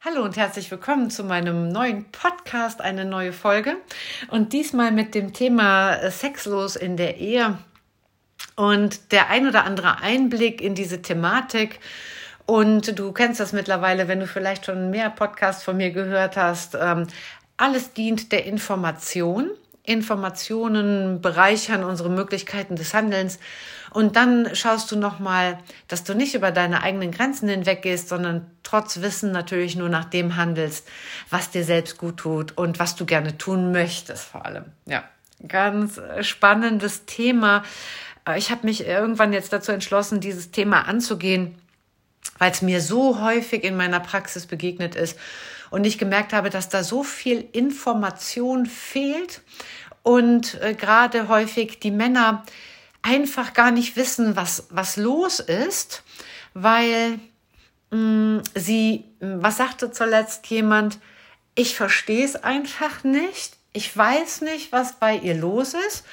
Hallo und herzlich willkommen zu meinem neuen Podcast, eine neue Folge. Und diesmal mit dem Thema äh, Sexlos in der Ehe und der ein oder andere Einblick in diese Thematik. Und du kennst das mittlerweile, wenn du vielleicht schon mehr Podcasts von mir gehört hast. Ähm, alles dient der Information. Informationen bereichern unsere Möglichkeiten des Handelns. Und dann schaust du nochmal, dass du nicht über deine eigenen Grenzen hinweggehst, sondern trotz Wissen natürlich nur nach dem handelst, was dir selbst gut tut und was du gerne tun möchtest vor allem. Ja, ganz spannendes Thema. Ich habe mich irgendwann jetzt dazu entschlossen, dieses Thema anzugehen, weil es mir so häufig in meiner Praxis begegnet ist und ich gemerkt habe, dass da so viel Information fehlt und äh, gerade häufig die Männer einfach gar nicht wissen, was, was los ist, weil mh, mm, sie, was sagte zuletzt jemand, ich verstehe es einfach nicht, ich weiß nicht, was bei ihr los ist.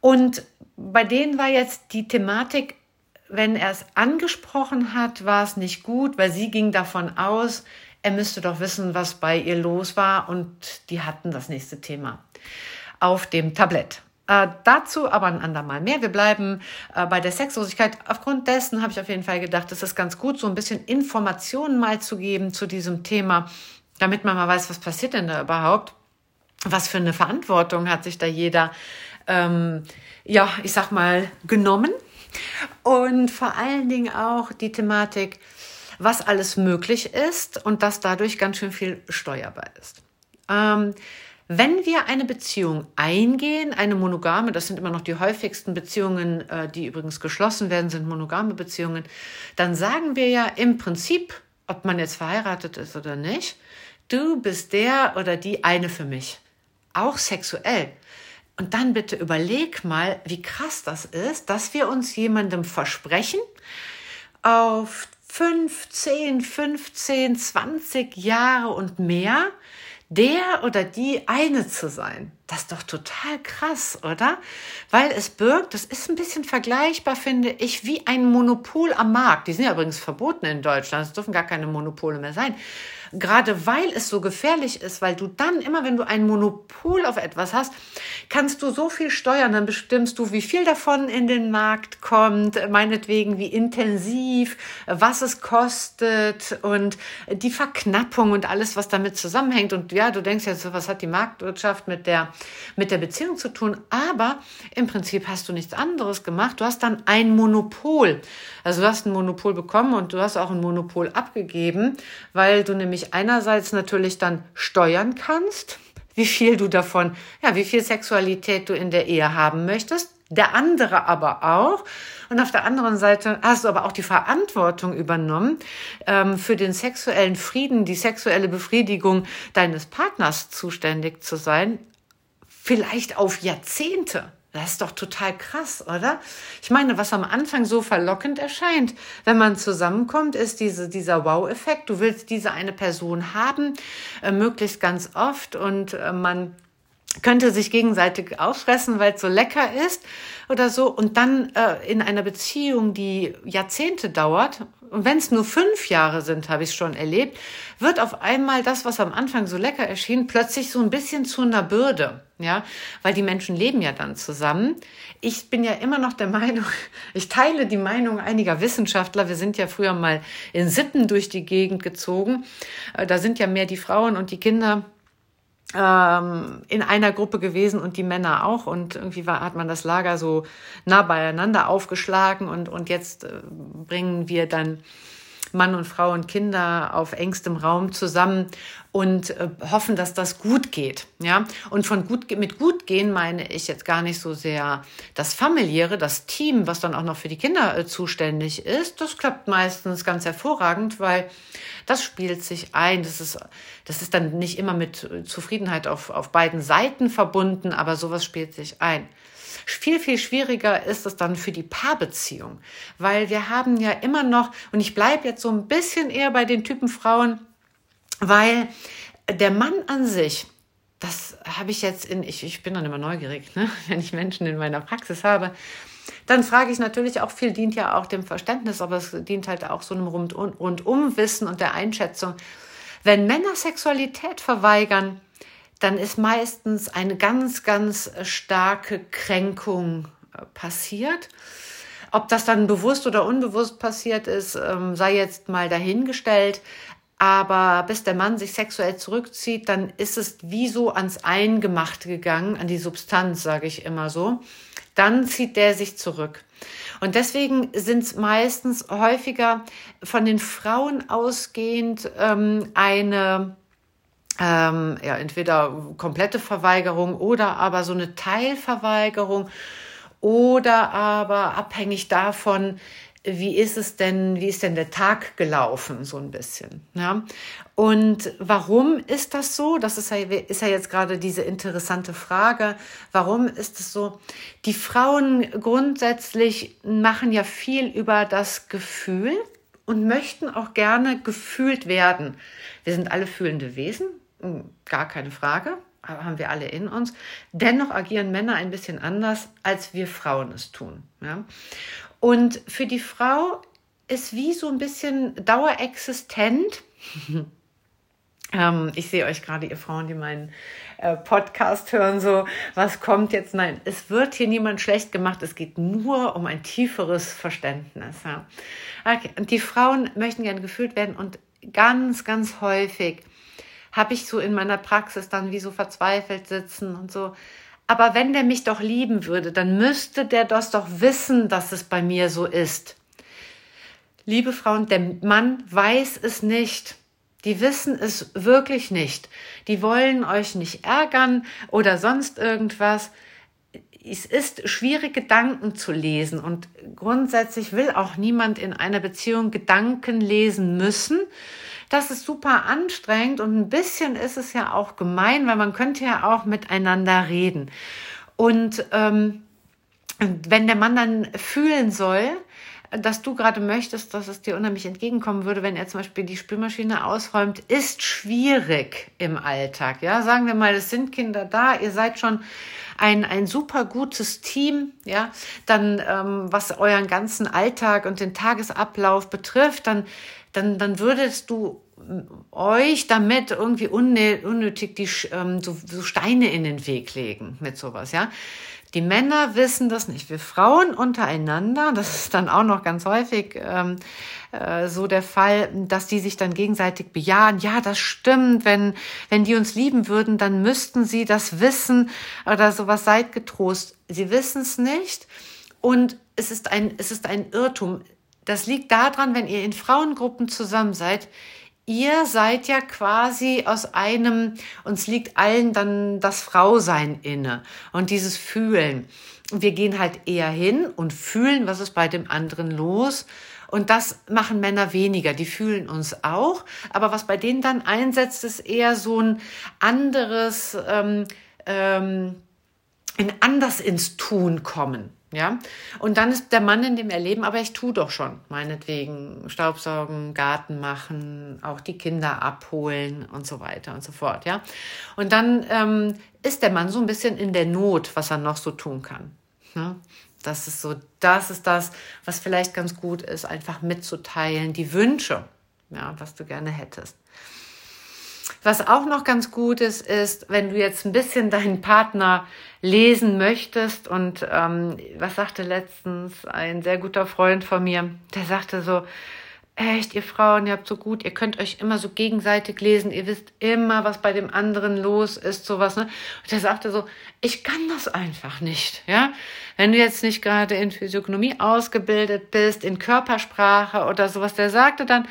Und bei denen war jetzt die Thematik, wenn er es angesprochen hat, war es nicht gut, weil sie ging davon aus, er müsste doch wissen, was bei ihr los war und die hatten das nächste Thema auf dem Tablett. Äh, dazu aber ein andermal mehr. Wir bleiben äh, bei der Sexlosigkeit. Aufgrund dessen habe ich auf jeden Fall gedacht, es ist ganz gut, so ein bisschen Informationen mal zu geben zu diesem Thema, damit man mal weiß, was passiert denn da überhaupt. Was für eine Verantwortung hat sich da jeder, ähm, ja, ich sag mal, genommen. Und vor allen Dingen auch die Thematik, was alles möglich ist und dass dadurch ganz schön viel steuerbar ist. Ähm, wenn wir eine Beziehung eingehen, eine monogame, das sind immer noch die häufigsten Beziehungen, äh, die übrigens geschlossen werden, sind monogame Beziehungen, dann sagen wir ja im Prinzip, ob man jetzt verheiratet ist oder nicht, du bist der oder die eine für mich. Auch sexuell. Und dann bitte überleg mal, wie krass das ist, dass wir uns jemandem versprechen, auf 15, 15, 20 Jahre und mehr, der oder die eine zu sein. Das ist doch total krass, oder? Weil es birgt, das ist ein bisschen vergleichbar, finde ich, wie ein Monopol am Markt. Die sind ja übrigens verboten in Deutschland. Es dürfen gar keine Monopole mehr sein gerade weil es so gefährlich ist, weil du dann immer, wenn du ein Monopol auf etwas hast, kannst du so viel steuern, dann bestimmst du, wie viel davon in den Markt kommt, meinetwegen wie intensiv, was es kostet und die Verknappung und alles, was damit zusammenhängt. Und ja, du denkst jetzt, was hat die Marktwirtschaft mit der, mit der Beziehung zu tun? Aber im Prinzip hast du nichts anderes gemacht. Du hast dann ein Monopol. Also du hast ein Monopol bekommen und du hast auch ein Monopol abgegeben, weil du nämlich einerseits natürlich dann steuern kannst, wie viel du davon, ja, wie viel Sexualität du in der Ehe haben möchtest. Der andere aber auch. Und auf der anderen Seite hast du aber auch die Verantwortung übernommen, ähm, für den sexuellen Frieden, die sexuelle Befriedigung deines Partners zuständig zu sein. Vielleicht auf Jahrzehnte. Das ist doch total krass, oder? Ich meine, was am Anfang so verlockend erscheint, wenn man zusammenkommt, ist diese, dieser Wow-Effekt. Du willst diese eine Person haben, äh, möglichst ganz oft und äh, man könnte sich gegenseitig auffressen, weil es so lecker ist oder so. Und dann äh, in einer Beziehung, die Jahrzehnte dauert, und wenn es nur fünf Jahre sind, habe ich schon erlebt, wird auf einmal das, was am Anfang so lecker erschien, plötzlich so ein bisschen zu einer Bürde. Ja, weil die Menschen leben ja dann zusammen. Ich bin ja immer noch der Meinung, ich teile die Meinung einiger Wissenschaftler. Wir sind ja früher mal in Sippen durch die Gegend gezogen. Äh, da sind ja mehr die Frauen und die Kinder ähm, in einer Gruppe gewesen und die Männer auch. Und irgendwie war, hat man das Lager so nah beieinander aufgeschlagen und, und jetzt äh, bringen wir dann Mann und Frau und Kinder auf engstem Raum zusammen und äh, hoffen, dass das gut geht. Ja, und von gut mit gut gehen meine ich jetzt gar nicht so sehr das familiäre, das Team, was dann auch noch für die Kinder äh, zuständig ist. Das klappt meistens ganz hervorragend, weil das spielt sich ein. Das ist, das ist dann nicht immer mit äh, Zufriedenheit auf, auf beiden Seiten verbunden, aber sowas spielt sich ein. Viel, viel schwieriger ist es dann für die Paarbeziehung, weil wir haben ja immer noch, und ich bleibe jetzt so ein bisschen eher bei den Typen Frauen, weil der Mann an sich, das habe ich jetzt in, ich, ich bin dann immer neugierig, ne? wenn ich Menschen in meiner Praxis habe, dann frage ich natürlich auch, viel dient ja auch dem Verständnis, aber es dient halt auch so einem Rundum-Wissen und der Einschätzung. Wenn Männer Sexualität verweigern, dann ist meistens eine ganz, ganz starke Kränkung äh, passiert. Ob das dann bewusst oder unbewusst passiert ist, ähm, sei jetzt mal dahingestellt. Aber bis der Mann sich sexuell zurückzieht, dann ist es wie so ans Eingemachte gegangen, an die Substanz, sage ich immer so. Dann zieht der sich zurück. Und deswegen sind es meistens häufiger von den Frauen ausgehend ähm, eine ähm, ja, entweder komplette Verweigerung oder aber so eine Teilverweigerung oder aber abhängig davon, wie ist es denn, wie ist denn der Tag gelaufen, so ein bisschen. Ja? Und warum ist das so? Das ist ja, ist ja jetzt gerade diese interessante Frage. Warum ist es so? Die Frauen grundsätzlich machen ja viel über das Gefühl und möchten auch gerne gefühlt werden. Wir sind alle fühlende Wesen, hm, gar keine Frage haben wir alle in uns. Dennoch agieren Männer ein bisschen anders, als wir Frauen es tun. Ja? Und für die Frau ist wie so ein bisschen dauerexistent. ähm, ich sehe euch gerade, ihr Frauen, die meinen äh, Podcast hören, so, was kommt jetzt? Nein, es wird hier niemand schlecht gemacht. Es geht nur um ein tieferes Verständnis. Ja? Okay. Und die Frauen möchten gerne gefühlt werden und ganz, ganz häufig habe ich so in meiner Praxis dann wie so verzweifelt sitzen und so. Aber wenn der mich doch lieben würde, dann müsste der das doch wissen, dass es bei mir so ist. Liebe Frauen, der Mann weiß es nicht. Die wissen es wirklich nicht. Die wollen euch nicht ärgern oder sonst irgendwas. Es ist schwierig, Gedanken zu lesen und grundsätzlich will auch niemand in einer Beziehung Gedanken lesen müssen, das ist super anstrengend und ein bisschen ist es ja auch gemein, weil man könnte ja auch miteinander reden. Und ähm, wenn der Mann dann fühlen soll, dass du gerade möchtest, dass es dir unheimlich entgegenkommen würde, wenn er zum Beispiel die Spülmaschine ausräumt, ist schwierig im Alltag. Ja, sagen wir mal, es sind Kinder da, ihr seid schon ein, ein super gutes Team, ja, dann ähm, was euren ganzen Alltag und den Tagesablauf betrifft, dann dann, dann würdest du euch damit irgendwie unnötig die, ähm, so, so Steine in den Weg legen mit sowas, ja. Die Männer wissen das nicht. Wir Frauen untereinander, das ist dann auch noch ganz häufig ähm, äh, so der Fall, dass die sich dann gegenseitig bejahen. Ja, das stimmt. Wenn, wenn die uns lieben würden, dann müssten sie das wissen oder sowas. Seid getrost. Sie wissen es nicht. Und es ist ein, es ist ein Irrtum. Das liegt daran, wenn ihr in Frauengruppen zusammen seid, ihr seid ja quasi aus einem, uns liegt allen dann das Frausein inne und dieses Fühlen. Wir gehen halt eher hin und fühlen, was ist bei dem anderen los. Und das machen Männer weniger. Die fühlen uns auch. Aber was bei denen dann einsetzt, ist eher so ein anderes, ähm, ähm, ein anders ins Tun kommen. Ja, und dann ist der Mann in dem Erleben, aber ich tue doch schon, meinetwegen Staubsaugen, Garten machen, auch die Kinder abholen und so weiter und so fort. Ja, und dann ähm, ist der Mann so ein bisschen in der Not, was er noch so tun kann. Ja? Das ist so, das ist das, was vielleicht ganz gut ist, einfach mitzuteilen, die Wünsche, ja, was du gerne hättest. Was auch noch ganz gut ist, ist, wenn du jetzt ein bisschen deinen Partner lesen möchtest und ähm, was sagte letztens ein sehr guter Freund von mir, der sagte so, echt, ihr Frauen, ihr habt so gut, ihr könnt euch immer so gegenseitig lesen, ihr wisst immer, was bei dem anderen los ist, sowas, ne? Und der sagte so, ich kann das einfach nicht, ja? Wenn du jetzt nicht gerade in Physiognomie ausgebildet bist, in Körpersprache oder sowas, der sagte dann,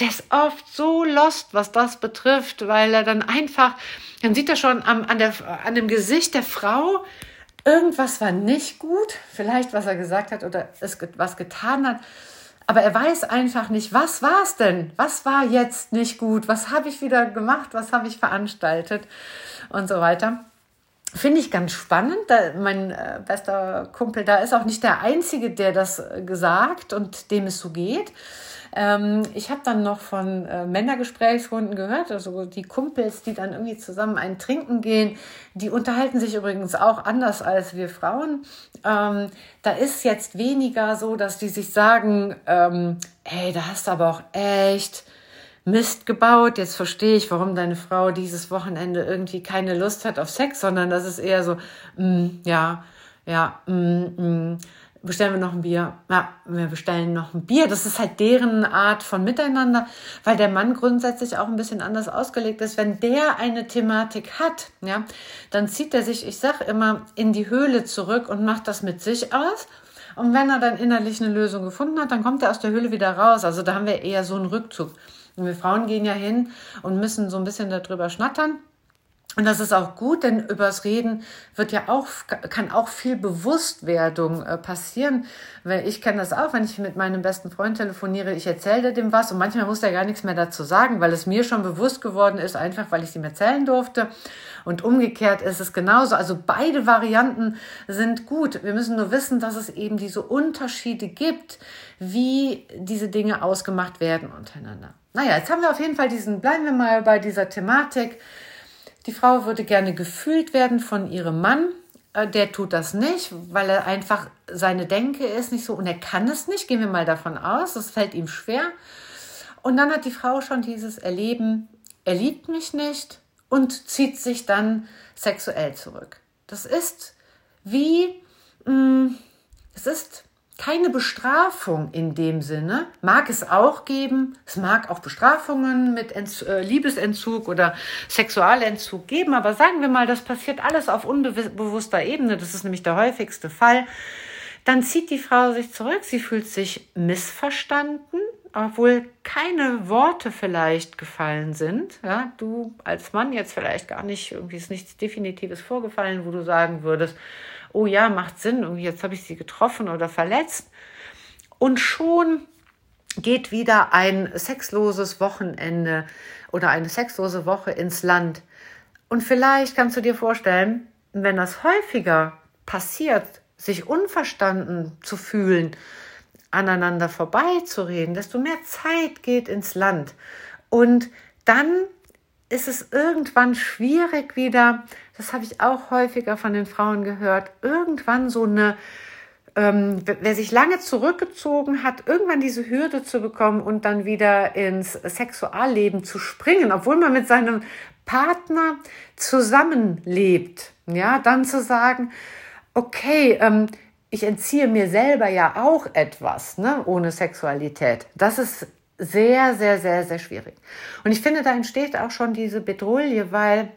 der ist oft so lost, was das betrifft, weil er dann einfach, dann sieht er schon am, an, der, an dem Gesicht der Frau, irgendwas war nicht gut, vielleicht was er gesagt hat oder es was getan hat, aber er weiß einfach nicht, was war es denn? Was war jetzt nicht gut? Was habe ich wieder gemacht? Was habe ich veranstaltet? Und so weiter. Finde ich ganz spannend. Da, mein äh, bester Kumpel da ist auch nicht der Einzige, der das äh, gesagt und dem es so geht. Ähm, ich habe dann noch von äh, Männergesprächsrunden gehört, also die Kumpels, die dann irgendwie zusammen ein Trinken gehen, die unterhalten sich übrigens auch anders als wir Frauen. Ähm, da ist jetzt weniger so, dass die sich sagen, ähm, ey, da hast du aber auch echt Mist gebaut. Jetzt verstehe ich, warum deine Frau dieses Wochenende irgendwie keine Lust hat auf Sex, sondern das ist eher so, mm, ja, ja, mm, mm, bestellen wir noch ein Bier. Ja, wir bestellen noch ein Bier. Das ist halt deren Art von Miteinander, weil der Mann grundsätzlich auch ein bisschen anders ausgelegt ist. Wenn der eine Thematik hat, ja, dann zieht er sich, ich sag immer, in die Höhle zurück und macht das mit sich aus. Und wenn er dann innerlich eine Lösung gefunden hat, dann kommt er aus der Höhle wieder raus. Also da haben wir eher so einen Rückzug. Und wir Frauen gehen ja hin und müssen so ein bisschen darüber schnattern. Und das ist auch gut, denn übers Reden wird ja auch, kann auch viel Bewusstwerdung äh, passieren. Weil ich kenne das auch, wenn ich mit meinem besten Freund telefoniere, ich erzähle dem was und manchmal muss er gar nichts mehr dazu sagen, weil es mir schon bewusst geworden ist, einfach weil ich es ihm erzählen durfte. Und umgekehrt ist es genauso. Also beide Varianten sind gut. Wir müssen nur wissen, dass es eben diese Unterschiede gibt, wie diese Dinge ausgemacht werden untereinander. Naja, jetzt haben wir auf jeden Fall diesen, bleiben wir mal bei dieser Thematik die Frau würde gerne gefühlt werden von ihrem Mann. Äh, der tut das nicht, weil er einfach seine Denke ist nicht so und er kann es nicht. Gehen wir mal davon aus, das fällt ihm schwer. Und dann hat die Frau schon dieses Erleben, er liebt mich nicht und zieht sich dann sexuell zurück. Das ist wie, mm, es ist keine Bestrafung in dem Sinne. Mag es auch geben. Es mag auch Bestrafungen mit Ent äh, Liebesentzug oder Sexualentzug geben. Aber sagen wir mal, das passiert alles auf unbewusster Ebene. Das ist nämlich der häufigste Fall. Dann zieht die Frau sich zurück. Sie fühlt sich missverstanden, obwohl keine Worte vielleicht gefallen sind. Ja, du als Mann jetzt vielleicht gar nicht, irgendwie ist nichts Definitives vorgefallen, wo du sagen würdest, oh ja, macht Sinn, irgendwie jetzt habe ich sie getroffen oder verletzt. Und schon geht wieder ein sexloses Wochenende oder eine sexlose Woche ins Land. Und vielleicht kannst du dir vorstellen, wenn das häufiger passiert, sich unverstanden zu fühlen, aneinander vorbeizureden, desto mehr Zeit geht ins Land. Und dann ist es irgendwann schwierig wieder, das habe ich auch häufiger von den Frauen gehört, irgendwann so eine, ähm, wer sich lange zurückgezogen hat, irgendwann diese Hürde zu bekommen und dann wieder ins Sexualleben zu springen, obwohl man mit seinem Partner zusammenlebt. Ja, dann zu sagen, okay, ähm, ich entziehe mir selber ja auch etwas, ne, ohne Sexualität. Das ist sehr, sehr, sehr, sehr schwierig. Und ich finde, da entsteht auch schon diese Bedrohung, weil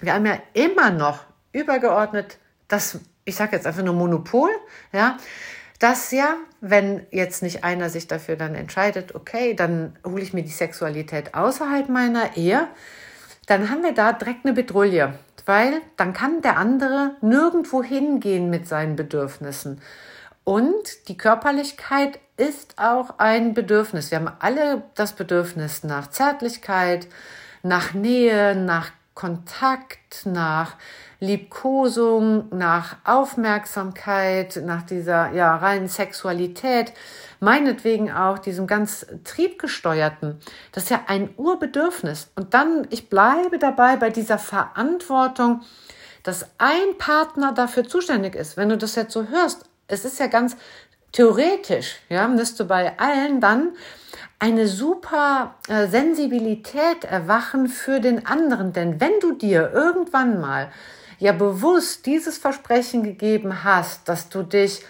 wir haben ja immer noch übergeordnet das, ich sage jetzt einfach nur Monopol, ja, dass ja, wenn jetzt nicht einer sich dafür dann entscheidet, okay, dann hole ich mir die Sexualität außerhalb meiner Ehe, dann haben wir da direkt eine Bedrohung, weil dann kann der andere nirgendwo hingehen mit seinen Bedürfnissen. Und die Körperlichkeit ist auch ein Bedürfnis. Wir haben alle das Bedürfnis nach Zärtlichkeit, nach Nähe, nach Kontakt, nach Liebkosung, nach Aufmerksamkeit, nach dieser ja reinen Sexualität, meinetwegen auch diesem ganz triebgesteuerten. Das ist ja ein Urbedürfnis. Und dann, ich bleibe dabei bei dieser Verantwortung, dass ein Partner dafür zuständig ist. Wenn du das jetzt so hörst, es ist ja ganz theoretisch, ja, müsste bei allen dann eine super äh, Sensibilität erwachen für den anderen. Denn wenn du dir irgendwann mal ja bewusst dieses Versprechen gegeben hast, dass du dich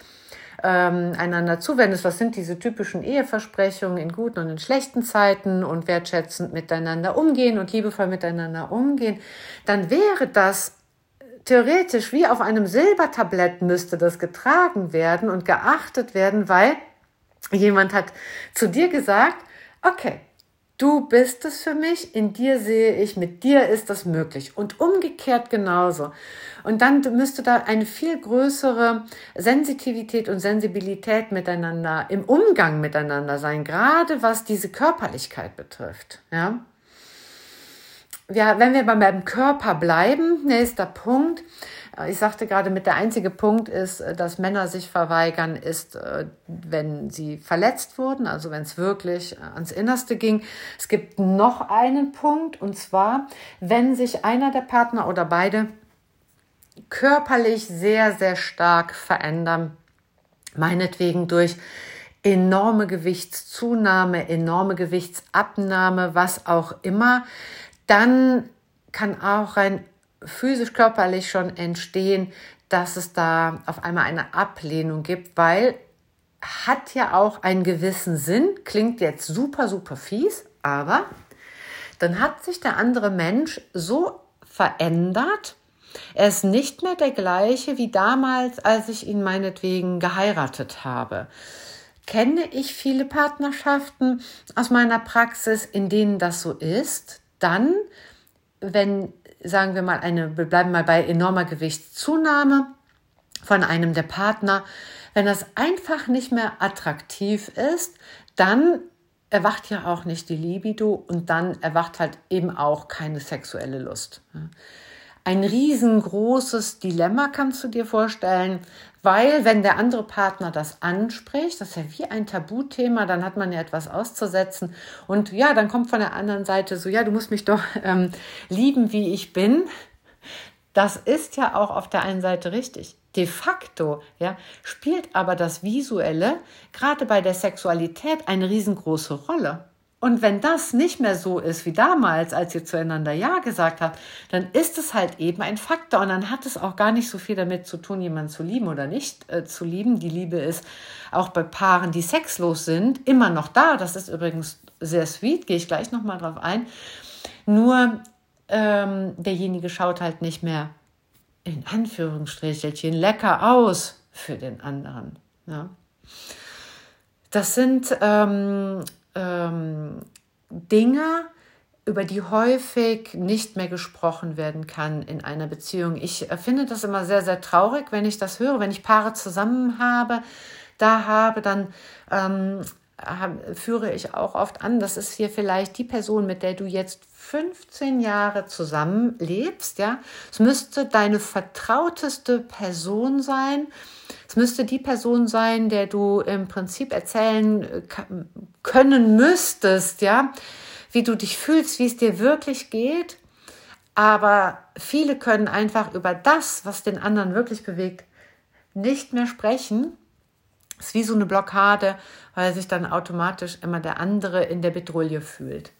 ähm, einander zuwendest, was sind diese typischen Eheversprechungen in guten und in schlechten Zeiten und wertschätzend miteinander umgehen und liebevoll miteinander umgehen, dann wäre das theoretisch wie auf einem Silbertablett müsste das getragen werden und geachtet werden, weil Jemand hat zu dir gesagt, okay, du bist es für mich, in dir sehe ich, mit dir ist das möglich. Und umgekehrt genauso. Und dann müsste da eine viel größere Sensitivität und Sensibilität miteinander, im Umgang miteinander sein, gerade was diese Körperlichkeit betrifft. Ja? Ja, wenn wir beim Körper bleiben, nächster Punkt, ich sagte gerade mit der einzige Punkt ist, äh, dass Männer sich verweigern, ist, äh, wenn sie verletzt wurden, also wenn es wirklich äh, ans Innerste ging. Es gibt noch einen Punkt und zwar, wenn sich einer der Partner oder beide körperlich sehr, sehr stark verändern, meinetwegen durch enorme Gewichtszunahme, enorme Gewichtsabnahme, was auch immer, dann kann auch rein physisch körperlich schon entstehen, dass es da auf einmal eine Ablehnung gibt, weil hat ja auch einen gewissen Sinn, klingt jetzt super, super fies, aber dann hat sich der andere Mensch so verändert, er ist nicht mehr der gleiche wie damals, als ich ihn meinetwegen geheiratet habe. Kenne ich viele Partnerschaften aus meiner Praxis, in denen das so ist, dann, wenn, sagen wir mal, eine, wir bleiben mal bei enormer Gewichtszunahme von einem der Partner, wenn das einfach nicht mehr attraktiv ist, dann erwacht ja auch nicht die Libido und dann erwacht halt eben auch keine sexuelle Lust. Ein riesengroßes Dilemma kannst du dir vorstellen, weil wenn der andere Partner das anspricht, das ist ja wie ein Tabuthema, dann hat man ja etwas auszusetzen und ja, dann kommt von der anderen Seite so, ja, du musst mich doch ähm, lieben, wie ich bin. Das ist ja auch auf der einen Seite richtig. De facto ja, spielt aber das Visuelle gerade bei der Sexualität eine riesengroße Rolle. Und wenn das nicht mehr so ist wie damals, als ihr zueinander Ja gesagt habt, dann ist es halt eben ein Faktor und dann hat es auch gar nicht so viel damit zu tun, jemanden zu lieben oder nicht äh, zu lieben. Die Liebe ist auch bei Paaren, die sexlos sind, immer noch da. Das ist übrigens sehr sweet, gehe ich gleich nochmal drauf ein. Nur ähm, derjenige schaut halt nicht mehr in Anführungsstrichelchen lecker aus für den anderen. Ja. Das sind ähm, ähm, Dinge, über die häufig nicht mehr gesprochen werden kann in einer Beziehung. Ich äh, finde das immer sehr, sehr traurig, wenn ich das höre, wenn ich Paare zusammen habe, da habe, dann ähm, führe ich auch oft an, das ist hier vielleicht die Person, mit der du jetzt 15 Jahre zusammenlebst, ja. Es müsste deine vertrauteste Person sein. Es müsste die Person sein, der du im Prinzip erzählen äh, können müsstest, ja, wie du dich fühlst, wie es dir wirklich geht. Aber viele können einfach über das, was den anderen wirklich bewegt, nicht mehr sprechen ist wie so eine Blockade, weil sich dann automatisch immer der andere in der Bedrohung fühlt.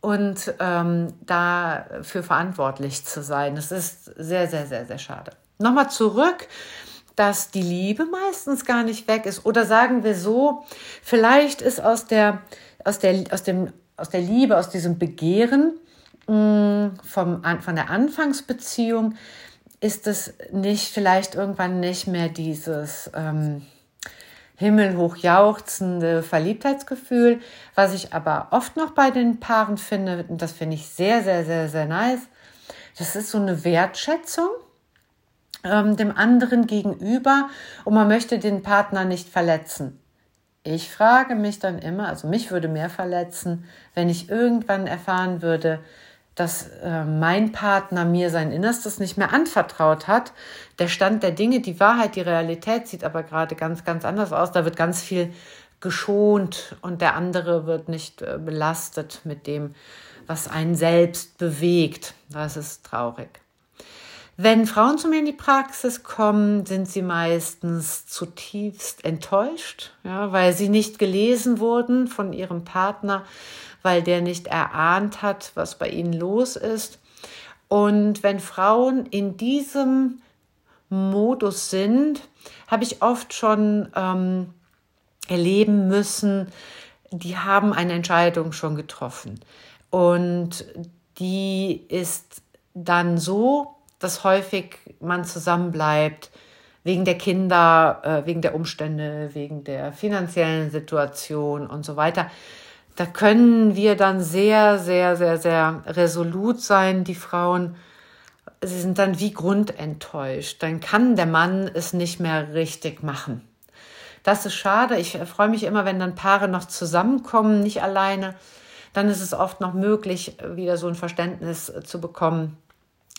Und ähm, dafür verantwortlich zu sein, das ist sehr, sehr, sehr, sehr schade. Nochmal zurück, dass die Liebe meistens gar nicht weg ist. Oder sagen wir so, vielleicht ist aus der, aus der, aus dem, aus der Liebe, aus diesem Begehren mh, mm, vom, von der Anfangsbeziehung, ist es nicht, vielleicht irgendwann nicht mehr dieses, ähm, himmelhoch jauchzende Verliebtheitsgefühl. Was ich aber oft noch bei den Paaren finde, und das finde ich sehr, sehr, sehr, sehr nice, das ist so eine Wertschätzung ähm, dem anderen gegenüber und man möchte den Partner nicht verletzen. Ich frage mich dann immer, also mich würde mehr verletzen, wenn ich irgendwann erfahren würde, dass äh, mein Partner mir sein Innerstes nicht mehr anvertraut hat. Der Stand der Dinge, die Wahrheit, die Realität sieht aber gerade ganz, ganz anders aus. Da wird ganz viel geschont und der andere wird nicht äh, belastet mit dem, was einen selbst bewegt. Das ist traurig. Wenn Frauen zu mir in die Praxis kommen, sind sie meistens zutiefst enttäuscht, ja, weil sie nicht gelesen wurden von ihrem Partner, weil der nicht erahnt hat, was bei ihnen los ist. Und wenn Frauen in diesem Modus sind, habe ich oft schon ähm, erleben müssen, die haben eine Entscheidung schon getroffen. Und die ist dann so, dass häufig man zusammenbleibt, wegen der Kinder, äh, wegen der Umstände, wegen der finanziellen Situation und so weiter da können wir dann sehr, sehr, sehr, sehr resolut sein, die Frauen. Sie sind dann wie grundenttäuscht. Dann kann der Mann es nicht mehr richtig machen. Das ist schade. Ich freue mich immer, wenn dann Paare noch zusammenkommen, nicht alleine. Dann ist es oft noch möglich, wieder so ein Verständnis zu bekommen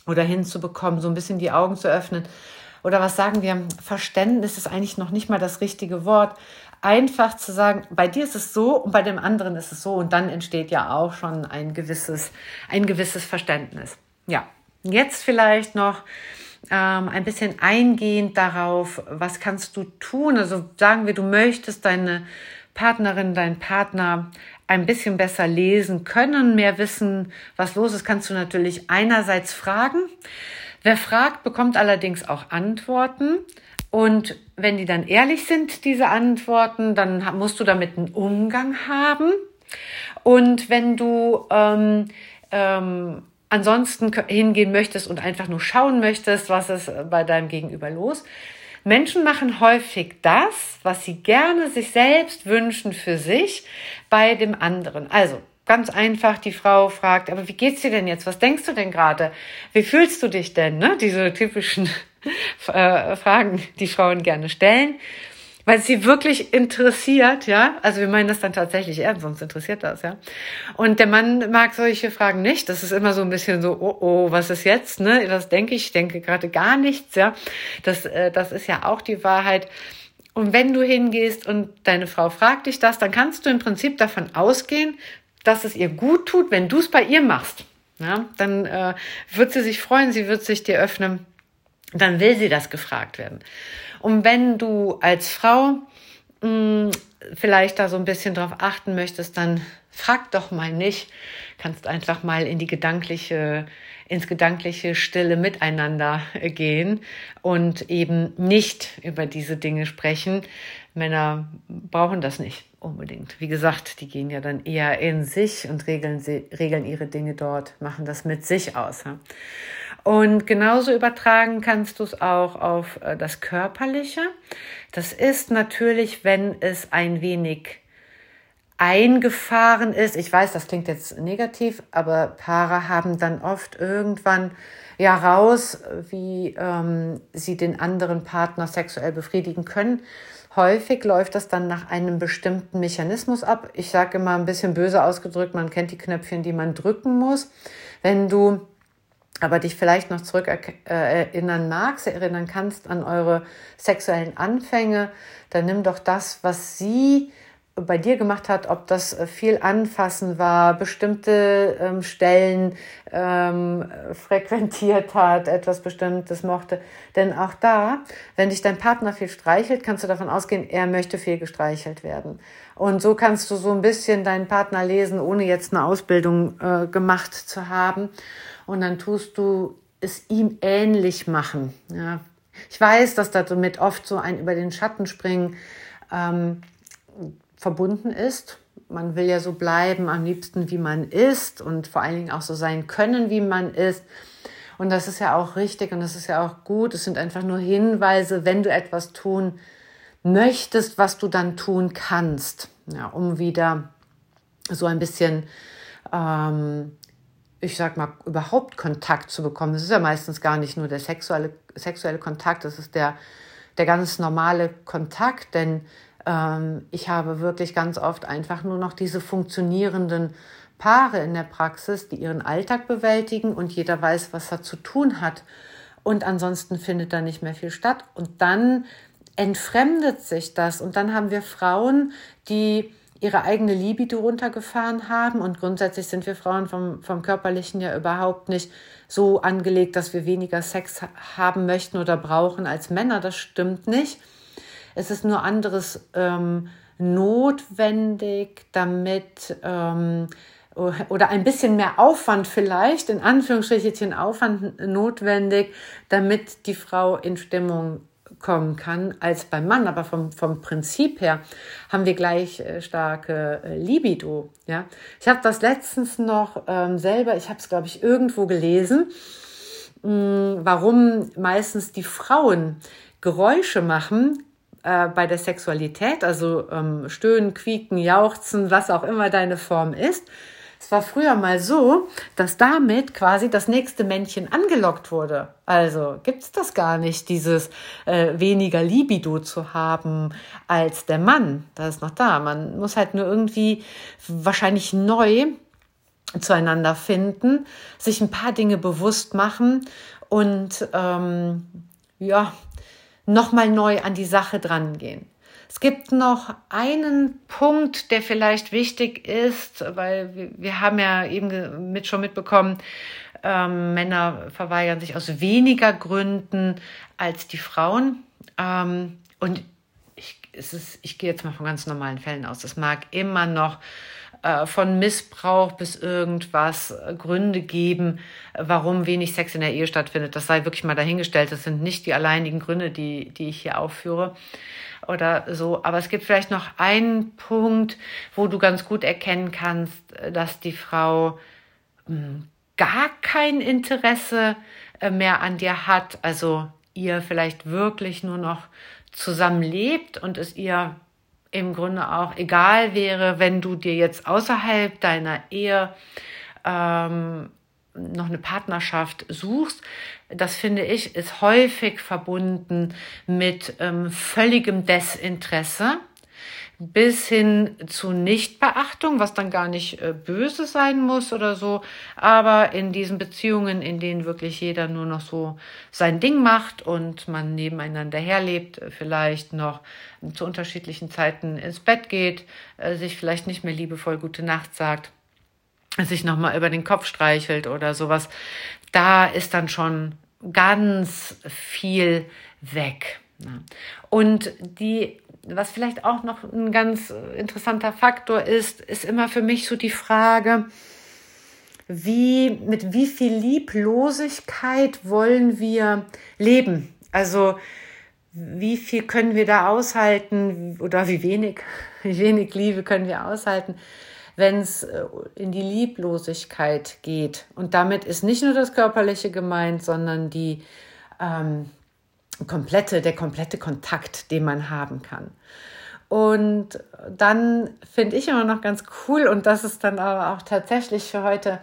oder hinzubekommen, so ein bisschen die Augen zu öffnen. Oder was sagen wir? Verständnis ist eigentlich noch nicht mal das richtige Wort einfach zu sagen, bei dir ist es so und bei dem anderen ist es so und dann entsteht ja auch schon ein gewisses, ein gewisses Verständnis. Ja, jetzt vielleicht noch ähm, ein bisschen eingehend darauf, was kannst du tun. Also sagen wir, du möchtest deine Partnerin, deinen Partner ein bisschen besser lesen können, mehr wissen, was los ist, kannst du natürlich einerseits fragen. Wer fragt, bekommt allerdings auch Antworten. Und wenn die dann ehrlich sind, diese Antworten, dann musst du damit einen Umgang haben. Und wenn du ähm, ähm, ansonsten hingehen möchtest und einfach nur schauen möchtest, was ist bei deinem Gegenüber los. Menschen machen häufig das, was sie gerne sich selbst wünschen für sich bei dem anderen. Also ganz einfach, die Frau fragt, aber wie geht's dir denn jetzt? Was denkst du denn gerade? Wie fühlst du dich denn? Ne? Diese typischen äh, Fragen, die Frauen gerne stellen weil sie wirklich interessiert, ja. Also wir meinen das dann tatsächlich ernst, sonst interessiert das, ja. Und der Mann mag solche Fragen nicht. Das ist immer so ein bisschen so, oh, oh, was ist jetzt, ne? Was denke ich? Ich denke gerade gar nichts, ja. Das, äh, das ist ja auch die Wahrheit. Und wenn du hingehst und deine Frau fragt dich das, dann kannst du im Prinzip davon ausgehen, dass es ihr gut tut, wenn du es bei ihr machst. Ja, dann äh, wird sie sich freuen, sie wird sich dir öffnen, dann will sie das gefragt werden. Und wenn du als Frau mh, hm, vielleicht da so ein bisschen drauf achten möchtest, dann frag doch mal nicht, kannst einfach mal in die gedankliche, ins gedankliche Stille miteinander gehen und eben nicht über diese Dinge sprechen. Männer brauchen das nicht unbedingt. Wie gesagt, die gehen ja dann eher in sich und regeln, sie, regeln ihre Dinge dort, machen das mit sich aus. Und genauso übertragen kannst du es auch auf äh, das Körperliche. Das ist natürlich, wenn es ein wenig eingefahren ist. Ich weiß, das klingt jetzt negativ, aber Paare haben dann oft irgendwann ja raus, wie ähm, sie den anderen Partner sexuell befriedigen können. Häufig läuft das dann nach einem bestimmten Mechanismus ab. Ich sage immer ein bisschen böse ausgedrückt, man kennt die Knöpfchen, die man drücken muss. Wenn du aber dich vielleicht noch zurück äh, erinnern magst, erinnern kannst an eure sexuellen Anfänge, dann nimm doch das, was sie bei dir gemacht hat, ob das äh, viel Anfassen war, bestimmte ähm, Stellen ähm, frequentiert hat, etwas Bestimmtes mochte. Denn auch da, wenn dich dein Partner viel streichelt, kannst du davon ausgehen, er möchte viel gestreichelt werden. Und so kannst du so ein bisschen deinen Partner lesen, ohne jetzt eine Ausbildung äh, gemacht zu haben und dann tust du es ihm ähnlich machen. Ja. Ich weiß, dass damit oft so ein über den Schatten springen ähm, verbunden ist. Man will ja so bleiben, am liebsten wie man ist und vor allen Dingen auch so sein können, wie man ist. Und das ist ja auch richtig und das ist ja auch gut. Es sind einfach nur Hinweise, wenn du etwas tun möchtest, was du dann tun kannst, ja, um wieder so ein bisschen ähm, ich sag mal, überhaupt Kontakt zu bekommen. Das ist ja meistens gar nicht nur der sexuelle, sexuelle Kontakt, das ist der, der ganz normale Kontakt, denn ich habe wirklich ganz oft einfach nur noch diese funktionierenden Paare in der Praxis, die ihren Alltag bewältigen und jeder weiß, was er zu tun hat. Und ansonsten findet da nicht mehr viel statt. Und dann entfremdet sich das. Und dann haben wir Frauen, die ihre eigene Libido runtergefahren haben. Und grundsätzlich sind wir Frauen vom, vom Körperlichen ja überhaupt nicht so angelegt, dass wir weniger Sex haben möchten oder brauchen als Männer. Das stimmt nicht. Es ist nur anderes ähm, notwendig, damit ähm, oder ein bisschen mehr Aufwand vielleicht, in Anführungsstrichen Aufwand notwendig, damit die Frau in Stimmung kommen kann als beim Mann, aber vom, vom Prinzip her haben wir gleich äh, starke äh, Libido. Ja, ich habe das letztens noch ähm, selber, ich habe es glaube ich irgendwo gelesen, mh, hm, warum meistens die Frauen Geräusche machen äh, bei der Sexualität, also ähm, stöhnen, quieken, jauchzen, was auch immer deine Form ist es war früher mal so, dass damit quasi das nächste Männchen angelockt wurde. Also gibt es das gar nicht, dieses äh, weniger Libido zu haben als der Mann. Das ist noch da. Man muss halt nur irgendwie wahrscheinlich neu zueinander finden, sich ein paar Dinge bewusst machen und ähm, ja, nochmal neu an die Sache dran gehen. Es gibt noch einen Punkt, der vielleicht wichtig ist, weil wir, haben ja eben mit, schon mitbekommen, ähm, Männer verweigern sich aus weniger Gründen als die Frauen. Ähm, und ich, es ist, ich gehe jetzt mal von ganz normalen Fällen aus. Es mag immer noch äh, von Missbrauch bis irgendwas äh, Gründe geben, warum wenig Sex in der Ehe stattfindet. Das sei wirklich mal dahingestellt. Das sind nicht die alleinigen Gründe, die, die ich hier aufführe oder so. Aber es gibt vielleicht noch einen Punkt, wo du ganz gut erkennen kannst, äh, dass die Frau hm, gar kein Interesse mehr an dir hat. Also ihr vielleicht wirklich nur noch zusammenlebt und es ihr im Grunde auch egal wäre, wenn du dir jetzt außerhalb deiner Ehe ähm, noch eine Partnerschaft suchst. Das finde ich ist häufig verbunden mit ähm, völligem Desinteresse bis hin zu Nichtbeachtung, was dann gar nicht äh, böse sein muss oder so, aber in diesen Beziehungen, in denen wirklich jeder nur noch so sein Ding macht und man nebeneinander herlebt, äh, vielleicht noch zu unterschiedlichen Zeiten ins Bett geht, äh, sich vielleicht nicht mehr liebevoll gute Nacht sagt, sich nochmal über den Kopf streichelt oder sowas, da ist dann schon ganz viel weg. Und die was vielleicht auch noch ein ganz interessanter Faktor ist, ist immer für mich so die Frage, wie, mit wie viel Lieblosigkeit wollen wir leben? Also, wie viel können wir da aushalten oder wie wenig, wie wenig Liebe können wir aushalten, wenn es äh, in die Lieblosigkeit geht? Und damit ist nicht nur das Körperliche gemeint, sondern die, ähm, komplette, der komplette Kontakt, den man haben kann. Und dann finde ich immer noch ganz cool, und das ist dann aber auch tatsächlich für heute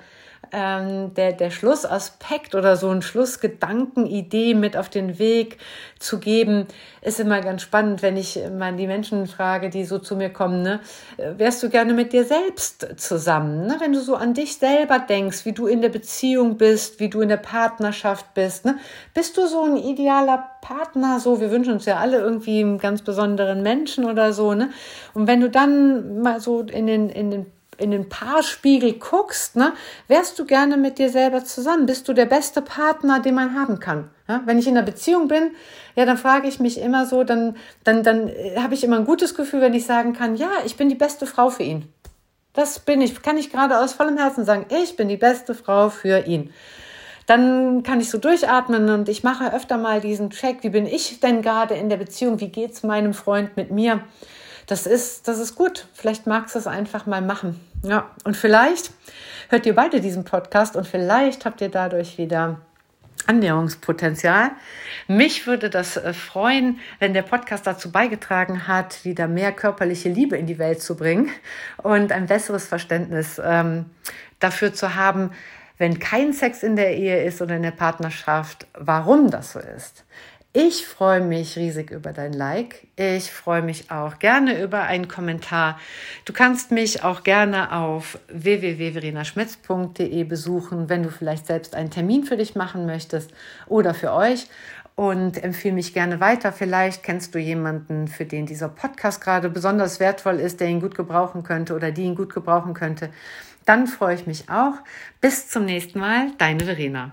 ähm, der, der Schlussaspekt oder so ein Schlussgedankenidee mit auf den Weg zu geben, ist immer ganz spannend, wenn ich mal die Menschen frage, die so zu mir kommen, ne? wärst du gerne mit dir selbst zusammen? Ne? Wenn du so an dich selber denkst, wie du in der Beziehung bist, wie du in der Partnerschaft bist, ne? bist du so ein idealer Partner? So, wir wünschen uns ja alle irgendwie einen ganz besonderen Menschen oder so. Ne? Und wenn du dann mal so in den, in den in den Paarspiegel guckst, ne, wärst du gerne mit dir selber zusammen? Bist du der beste Partner, den man haben kann? Ja, wenn ich in einer Beziehung bin, ja, dann frage ich mich immer so, dann, dann, dann äh, habe ich immer ein gutes Gefühl, wenn ich sagen kann, ja, ich bin die beste Frau für ihn. Das bin ich, kann ich gerade aus vollem Herzen sagen, ich bin die beste Frau für ihn. Dann kann ich so durchatmen und ich mache öfter mal diesen Check, wie bin ich denn gerade in der Beziehung, wie geht's meinem Freund mit mir? Das ist, das ist gut. Vielleicht magst du es einfach mal machen. Ja, und vielleicht hört ihr beide diesen Podcast und vielleicht habt ihr dadurch wieder Annäherungspotenzial. Mich würde das äh, freuen, wenn der Podcast dazu beigetragen hat, wieder mehr körperliche Liebe in die Welt zu bringen und ein besseres Verständnis ähm, dafür zu haben, wenn kein Sex in der Ehe ist oder in der Partnerschaft, warum das so ist. Ich freue mich riesig über dein Like. Ich freue mich auch gerne über einen Kommentar. Du kannst mich auch gerne auf www.verenaschmitz.de besuchen, wenn du vielleicht selbst einen Termin für dich machen möchtest oder für euch und empfehle mich gerne weiter. Vielleicht kennst du jemanden, für den dieser Podcast gerade besonders wertvoll ist, der ihn gut gebrauchen könnte oder die ihn gut gebrauchen könnte. Dann freue ich mich auch. Bis zum nächsten Mal, deine Verena.